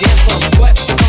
gentle. What?